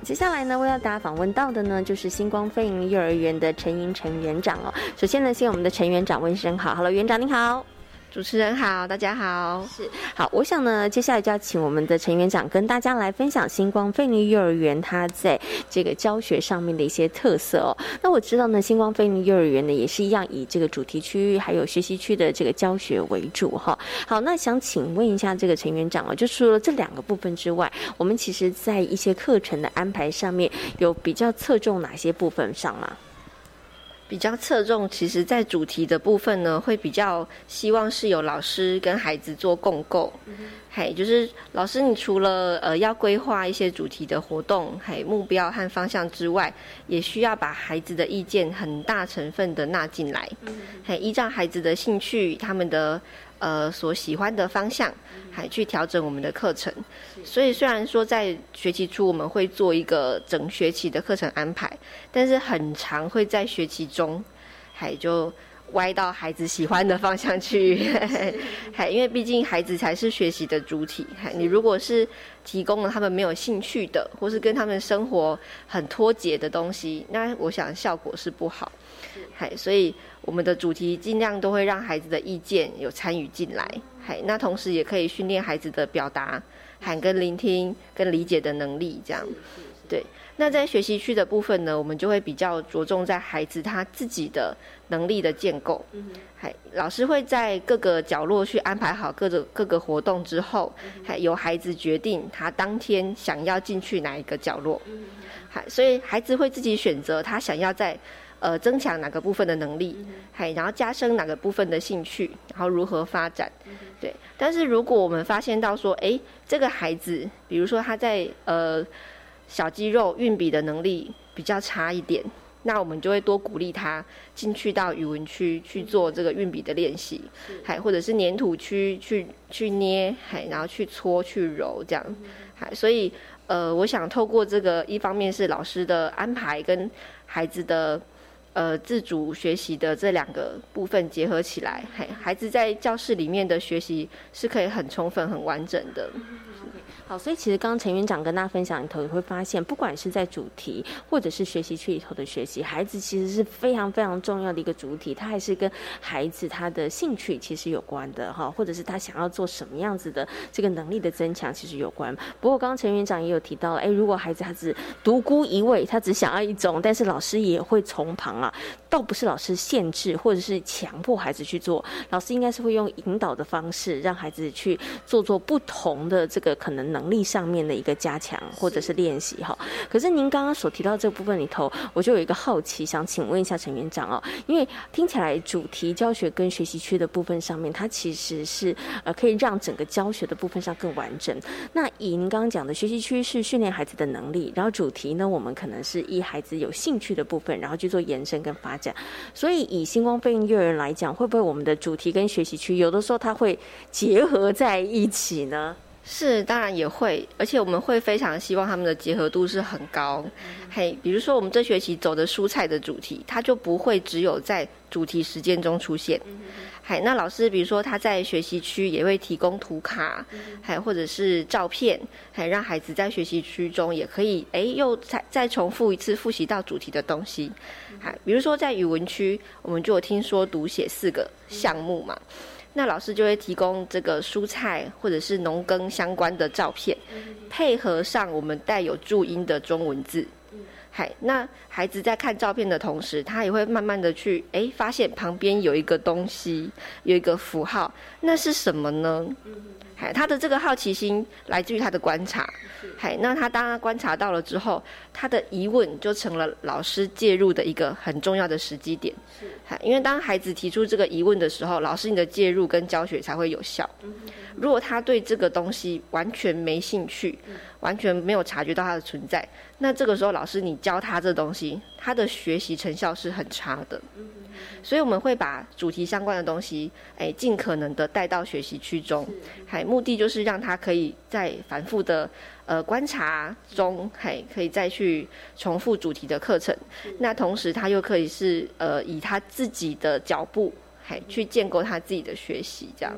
接下来呢，我要大家访问到的呢，就是星光飞影幼儿园的陈云陈园长哦。首先呢，先我们的陈园长问声好，Hello，园长您好。主持人好，大家好，是好。我想呢，接下来就要请我们的陈园长跟大家来分享星光飞尼幼儿园它在这个教学上面的一些特色哦。那我知道呢，星光飞尼幼儿园呢也是一样以这个主题区还有学习区的这个教学为主哈。好，那想请问一下这个陈园长哦，就除了这两个部分之外，我们其实在一些课程的安排上面有比较侧重哪些部分上吗？比较侧重，其实，在主题的部分呢，会比较希望是有老师跟孩子做共构，嘿，就是老师，你除了呃要规划一些主题的活动，嘿，目标和方向之外，也需要把孩子的意见很大成分的纳进来，嘿，依照孩子的兴趣，他们的。呃，所喜欢的方向，还去调整我们的课程。所以虽然说在学期初我们会做一个整学期的课程安排，但是很长会在学期中，还就歪到孩子喜欢的方向去。还因为毕竟孩子才是学习的主体。还你如果是提供了他们没有兴趣的，或是跟他们生活很脱节的东西，那我想效果是不好。嗨，所以我们的主题尽量都会让孩子的意见有参与进来，嗨，那同时也可以训练孩子的表达、喊跟聆听、跟理解的能力，这样。对，那在学习区的部分呢，我们就会比较着重在孩子他自己的能力的建构。嗯，还，老师会在各个角落去安排好各个各个活动之后，还由孩子决定他当天想要进去哪一个角落。嗯，还，所以孩子会自己选择他想要在。呃，增强哪个部分的能力，还然后加深哪个部分的兴趣，然后如何发展，对。但是如果我们发现到说，哎，这个孩子，比如说他在呃小肌肉运笔的能力比较差一点，那我们就会多鼓励他进去到语文区去做这个运笔的练习，还或者是粘土区去去捏，还然后去搓去揉这样，还所以呃，我想透过这个，一方面是老师的安排跟孩子的。呃，自主学习的这两个部分结合起来，孩孩子在教室里面的学习是可以很充分、很完整的。好，所以其实刚刚陈园长跟大家分享里头，你会发现，不管是在主题或者是学习区里头的学习，孩子其实是非常非常重要的一个主体，他还是跟孩子他的兴趣其实有关的哈，或者是他想要做什么样子的这个能力的增强其实有关。不过刚刚陈园长也有提到，哎，如果孩子他只独孤一味，他只想要一种，但是老师也会从旁啊，倒不是老师限制或者是强迫孩子去做，老师应该是会用引导的方式，让孩子去做做不同的这个可能能。能力上面的一个加强或者是练习哈。可是您刚刚所提到这部分里头，我就有一个好奇，想请问一下陈园长哦，因为听起来主题教学跟学习区的部分上面，它其实是呃可以让整个教学的部分上更完整。那以您刚刚讲的学习区是训练孩子的能力，然后主题呢，我们可能是以孩子有兴趣的部分，然后去做延伸跟发展。所以以星光飞鹰幼儿园来讲，会不会我们的主题跟学习区有的时候它会结合在一起呢？是，当然也会，而且我们会非常希望他们的结合度是很高。嘿，比如说我们这学期走的蔬菜的主题，它就不会只有在主题时间中出现。嘿，那老师比如说他在学习区也会提供图卡，还或者是照片，还让孩子在学习区中也可以，哎，又再再重复一次复习到主题的东西。还比如说在语文区，我们就有听说读写四个项目嘛。那老师就会提供这个蔬菜或者是农耕相关的照片，配合上我们带有注音的中文字。嗨，那孩子在看照片的同时，他也会慢慢的去哎发现旁边有一个东西，有一个符号，那是什么呢？嗨，他的这个好奇心来自于他的观察。嗨，那他当他观察到了之后，他的疑问就成了老师介入的一个很重要的时机点。是，嗨，因为当孩子提出这个疑问的时候，老师你的介入跟教学才会有效。如果他对这个东西完全没兴趣，完全没有察觉到它的存在，那这个时候老师你教他这东西，他的学习成效是很差的。所以我们会把主题相关的东西，哎，尽可能的带到学习区中，还目的就是让他可以在反复的呃观察中，还可以再去重复主题的课程。那同时他又可以是呃以他自己的脚步。还去建构他自己的学习，这样。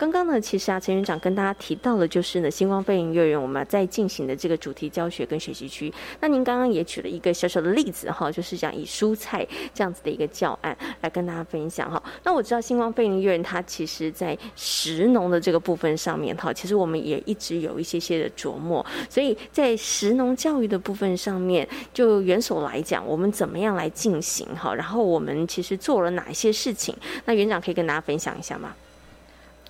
刚刚呢，其实啊，陈园长跟大家提到的，就是呢，星光飞行幼儿园我们在进行的这个主题教学跟学习区。那您刚刚也举了一个小小的例子哈，就是讲以蔬菜这样子的一个教案来跟大家分享哈。那我知道星光飞行幼儿园它其实在食农的这个部分上面哈，其实我们也一直有一些些的琢磨。所以在食农教育的部分上面，就元首来讲，我们怎么样来进行哈？然后我们其实做了哪些事情？那园长可以跟大家分享一下吗？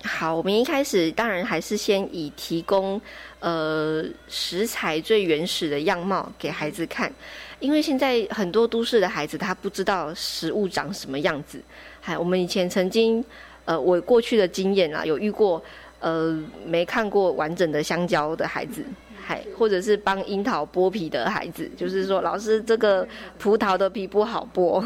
好，我们一开始当然还是先以提供呃食材最原始的样貌给孩子看，因为现在很多都市的孩子他不知道食物长什么样子。还我们以前曾经呃我过去的经验啊，有遇过呃没看过完整的香蕉的孩子。还或者是帮樱桃剥皮的孩子，就是说老师这个葡萄的皮不好剥，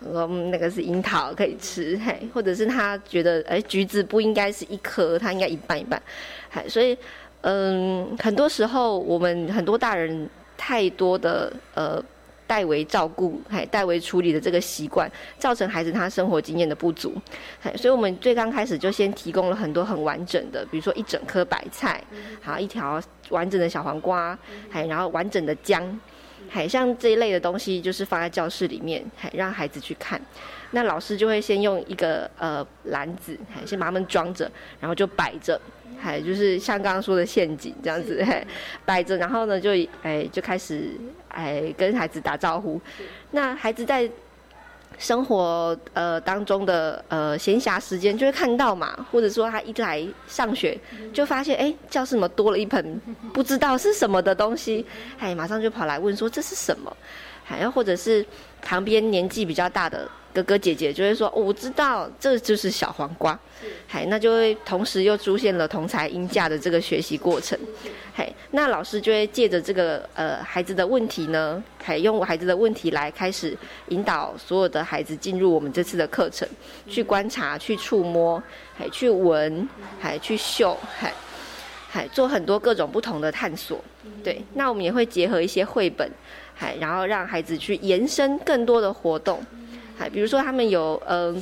嗯，那个是樱桃可以吃，嘿，或者是他觉得哎橘子不应该是一颗，它应该一半一半，嗨，所以嗯，很多时候我们很多大人太多的呃。代为照顾，还代为处理的这个习惯，造成孩子他生活经验的不足，所以我们最刚开始就先提供了很多很完整的，比如说一整颗白菜，好一条完整的小黄瓜，还然后完整的姜，还像这一类的东西，就是放在教室里面，还让孩子去看。那老师就会先用一个呃篮子，还先把它们装着，然后就摆着。还就是像刚刚说的陷阱这样子，摆着，然后呢就哎就开始哎跟孩子打招呼。那孩子在生活呃当中的呃闲暇时间就会看到嘛，或者说他一来上学就发现哎教室怎么多了一盆不知道是什么的东西，哎马上就跑来问说这是什么，还要或者是旁边年纪比较大的。哥哥姐姐就会说：“我知道，这就是小黄瓜。”嗨，那就会同时又出现了同才音价的这个学习过程。嘿，那老师就会借着这个呃孩子的问题呢，还用孩子的问题来开始引导所有的孩子进入我们这次的课程，去观察、去触摸、还去闻、还去嗅、还还做很多各种不同的探索。对，那我们也会结合一些绘本，还然后让孩子去延伸更多的活动。还比如说，他们有呃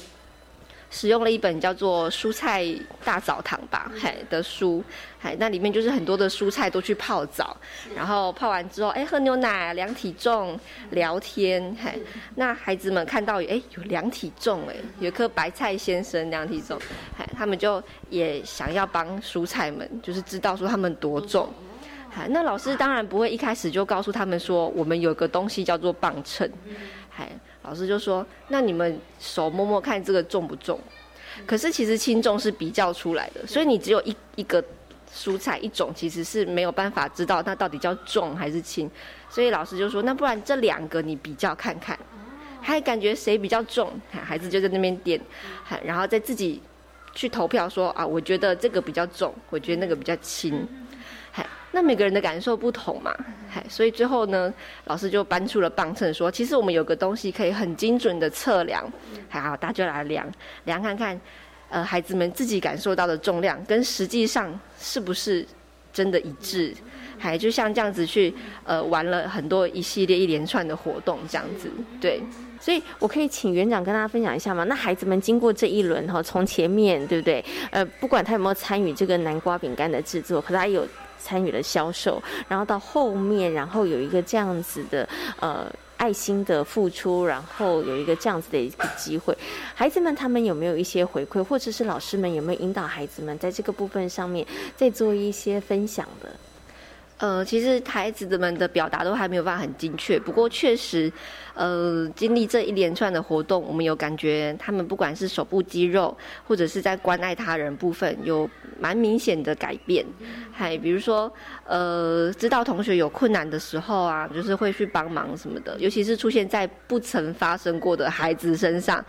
使用了一本叫做《蔬菜大澡堂》吧，嗨的书，嗨那里面就是很多的蔬菜都去泡澡，然后泡完之后，哎喝牛奶量体重聊天，嗨那孩子们看到哎有量体重哎，有颗白菜先生量体重，嗨他们就也想要帮蔬菜们，就是知道说他们多重，嗨那老师当然不会一开始就告诉他们说，我们有个东西叫做磅秤，嗨。老师就说：“那你们手摸摸看，这个重不重？可是其实轻重是比较出来的，所以你只有一一个蔬菜一种，其实是没有办法知道它到底叫重还是轻，所以老师就说，那不然这两个你比较看看，还感觉谁比较重，孩子就在那边点，然后再自己去投票说啊，我觉得这个比较重，我觉得那个比较轻。嗨，那每个人的感受不同嘛，嗨，所以最后呢，老师就搬出了磅秤，说其实我们有个东西可以很精准的测量，还好，大家就来量量看看，呃，孩子们自己感受到的重量跟实际上是不是真的一致，还就像这样子去呃玩了很多一系列一连串的活动这样子，对。所以，我可以请园长跟大家分享一下吗？那孩子们经过这一轮哈，从前面对不对？呃，不管他有没有参与这个南瓜饼干的制作，可他有参与了销售，然后到后面，然后有一个这样子的呃爱心的付出，然后有一个这样子的一个机会，孩子们他们有没有一些回馈，或者是老师们有没有引导孩子们在这个部分上面再做一些分享的？呃，其实孩子们的表达都还没有办法很精确，不过确实，呃，经历这一连串的活动，我们有感觉他们不管是手部肌肉，或者是在关爱他人部分，有蛮明显的改变。还比如说，呃，知道同学有困难的时候啊，就是会去帮忙什么的，尤其是出现在不曾发生过的孩子身上。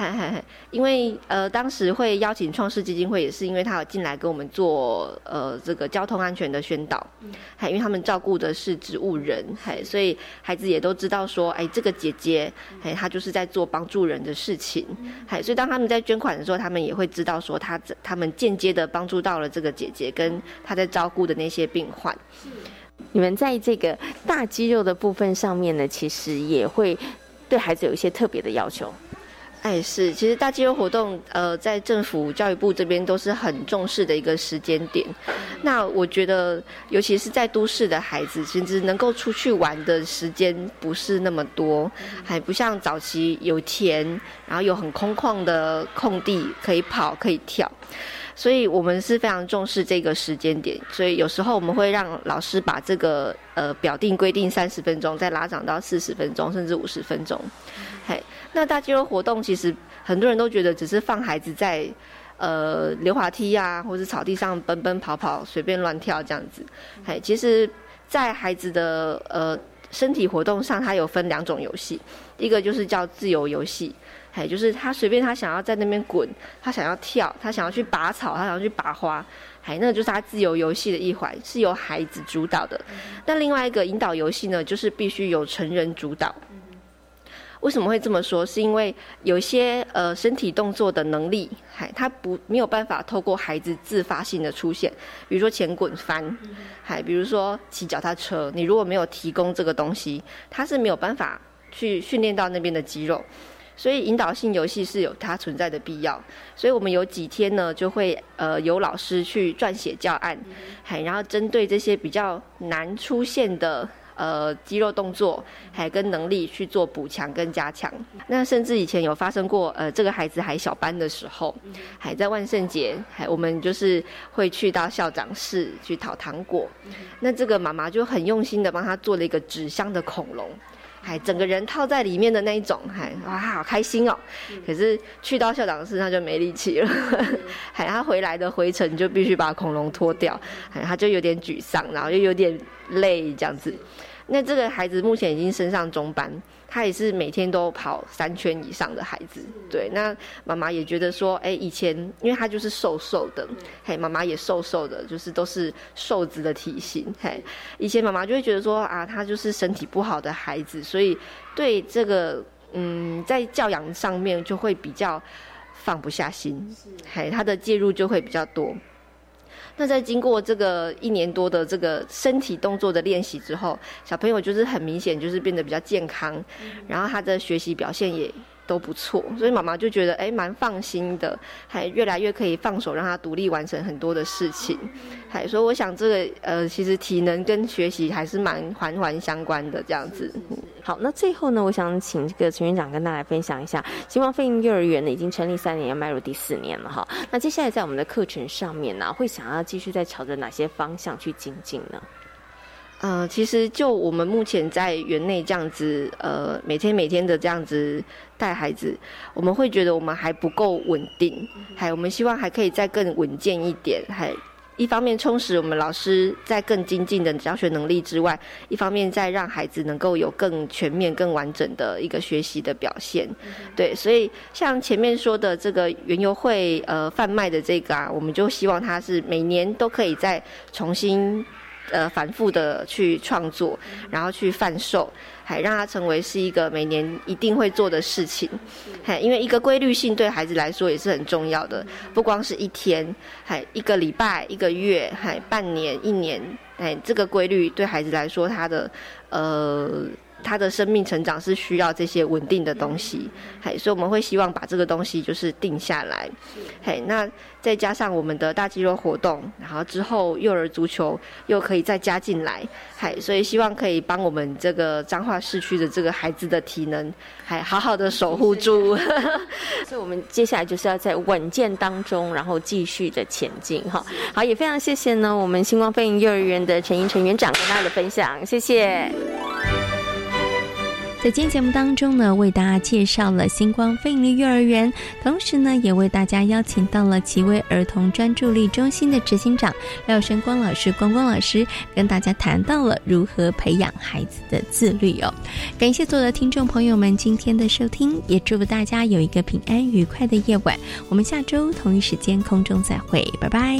嗨嗨嗨！因为呃，当时会邀请创世基金会，也是因为他有进来跟我们做呃这个交通安全的宣导，还因为他们照顾的是植物人，嗨，所以孩子也都知道说，哎，这个姐姐，哎，她就是在做帮助人的事情，嗨，所以当他们在捐款的时候，他们也会知道说，他他们间接的帮助到了这个姐姐跟她在照顾的那些病患。你们在这个大肌肉的部分上面呢，其实也会对孩子有一些特别的要求。哎，是，其实大肌肉活动，呃，在政府教育部这边都是很重视的一个时间点。那我觉得，尤其是在都市的孩子，甚至能够出去玩的时间不是那么多，还不像早期有田，然后有很空旷的空地可以跑可以跳。所以我们是非常重视这个时间点，所以有时候我们会让老师把这个呃表定规定三十分钟，再拉长到四十分钟，甚至五十分钟。嘿。那大肌肉活动其实很多人都觉得只是放孩子在呃溜滑梯啊，或者草地上奔奔跑跑，随便乱跳这样子。嘿，其实，在孩子的呃身体活动上，它有分两种游戏，一个就是叫自由游戏，嘿，就是他随便他想要在那边滚，他想要跳，他想要去拔草，他想要去拔花，嘿，那就是他自由游戏的一环，是由孩子主导的。那另外一个引导游戏呢，就是必须由成人主导。为什么会这么说？是因为有些呃身体动作的能力，还他不没有办法透过孩子自发性的出现，比如说前滚翻，还比如说骑脚踏车，你如果没有提供这个东西，他是没有办法去训练到那边的肌肉，所以引导性游戏是有它存在的必要。所以我们有几天呢，就会呃有老师去撰写教案，还然后针对这些比较难出现的。呃，肌肉动作还跟能力去做补强跟加强。那甚至以前有发生过，呃，这个孩子还小班的时候，还在万圣节，还我们就是会去到校长室去讨糖果。那这个妈妈就很用心的帮他做了一个纸箱的恐龙，还整个人套在里面的那一种，还哇，好开心哦。可是去到校长室他就没力气了，还他回来的回程就必须把恐龙脱掉，还他就有点沮丧，然后又有点累这样子。那这个孩子目前已经升上中班，他也是每天都跑三圈以上的孩子。对，那妈妈也觉得说，哎，以前因为他就是瘦瘦的，嘿，妈妈也瘦瘦的，就是都是瘦子的体型，嘿，以前妈妈就会觉得说，啊，他就是身体不好的孩子，所以对这个，嗯，在教养上面就会比较放不下心，嘿，他的介入就会比较多。那在经过这个一年多的这个身体动作的练习之后，小朋友就是很明显就是变得比较健康，然后他的学习表现也。都不错，所以妈妈就觉得哎蛮放心的，还越来越可以放手让他独立完成很多的事情，还所以我想这个呃其实体能跟学习还是蛮环环相关的这样子。好，那最后呢，我想请这个陈院长跟大家分享一下，希望飞鹰幼儿园呢已经成立三年，要迈入第四年了哈。那接下来在我们的课程上面呢，会想要继续在朝着哪些方向去精进呢？呃，其实就我们目前在园内这样子，呃，每天每天的这样子带孩子，我们会觉得我们还不够稳定，还我们希望还可以再更稳健一点，还。一方面充实我们老师在更精进的教学能力之外，一方面再让孩子能够有更全面、更完整的一个学习的表现。对，所以像前面说的这个园游会呃贩卖的这个啊，我们就希望它是每年都可以再重新。呃，反复的去创作，然后去贩售，还让它成为是一个每年一定会做的事情。还因为一个规律性对孩子来说也是很重要的，不光是一天，还一个礼拜、一个月、还半年、一年，哎，这个规律对孩子来说，他的呃。他的生命成长是需要这些稳定的东西，嘿，所以我们会希望把这个东西就是定下来，嘿，那再加上我们的大肌肉活动，然后之后幼儿足球又可以再加进来，嘿，所以希望可以帮我们这个彰化市区的这个孩子的体能，还好好的守护住。所以我们接下来就是要在稳健当中，然后继续的前进，哈，好，也非常谢谢呢，我们星光飞鹰幼儿园的陈英陈园长跟大家的分享，谢谢。在今天节目当中呢，为大家介绍了星光飞利幼儿园，同时呢，也为大家邀请到了奇威儿童专注力中心的执行长廖生光老师，光光老师跟大家谈到了如何培养孩子的自律哦。感谢所有的听众朋友们今天的收听，也祝福大家有一个平安愉快的夜晚。我们下周同一时间空中再会，拜拜。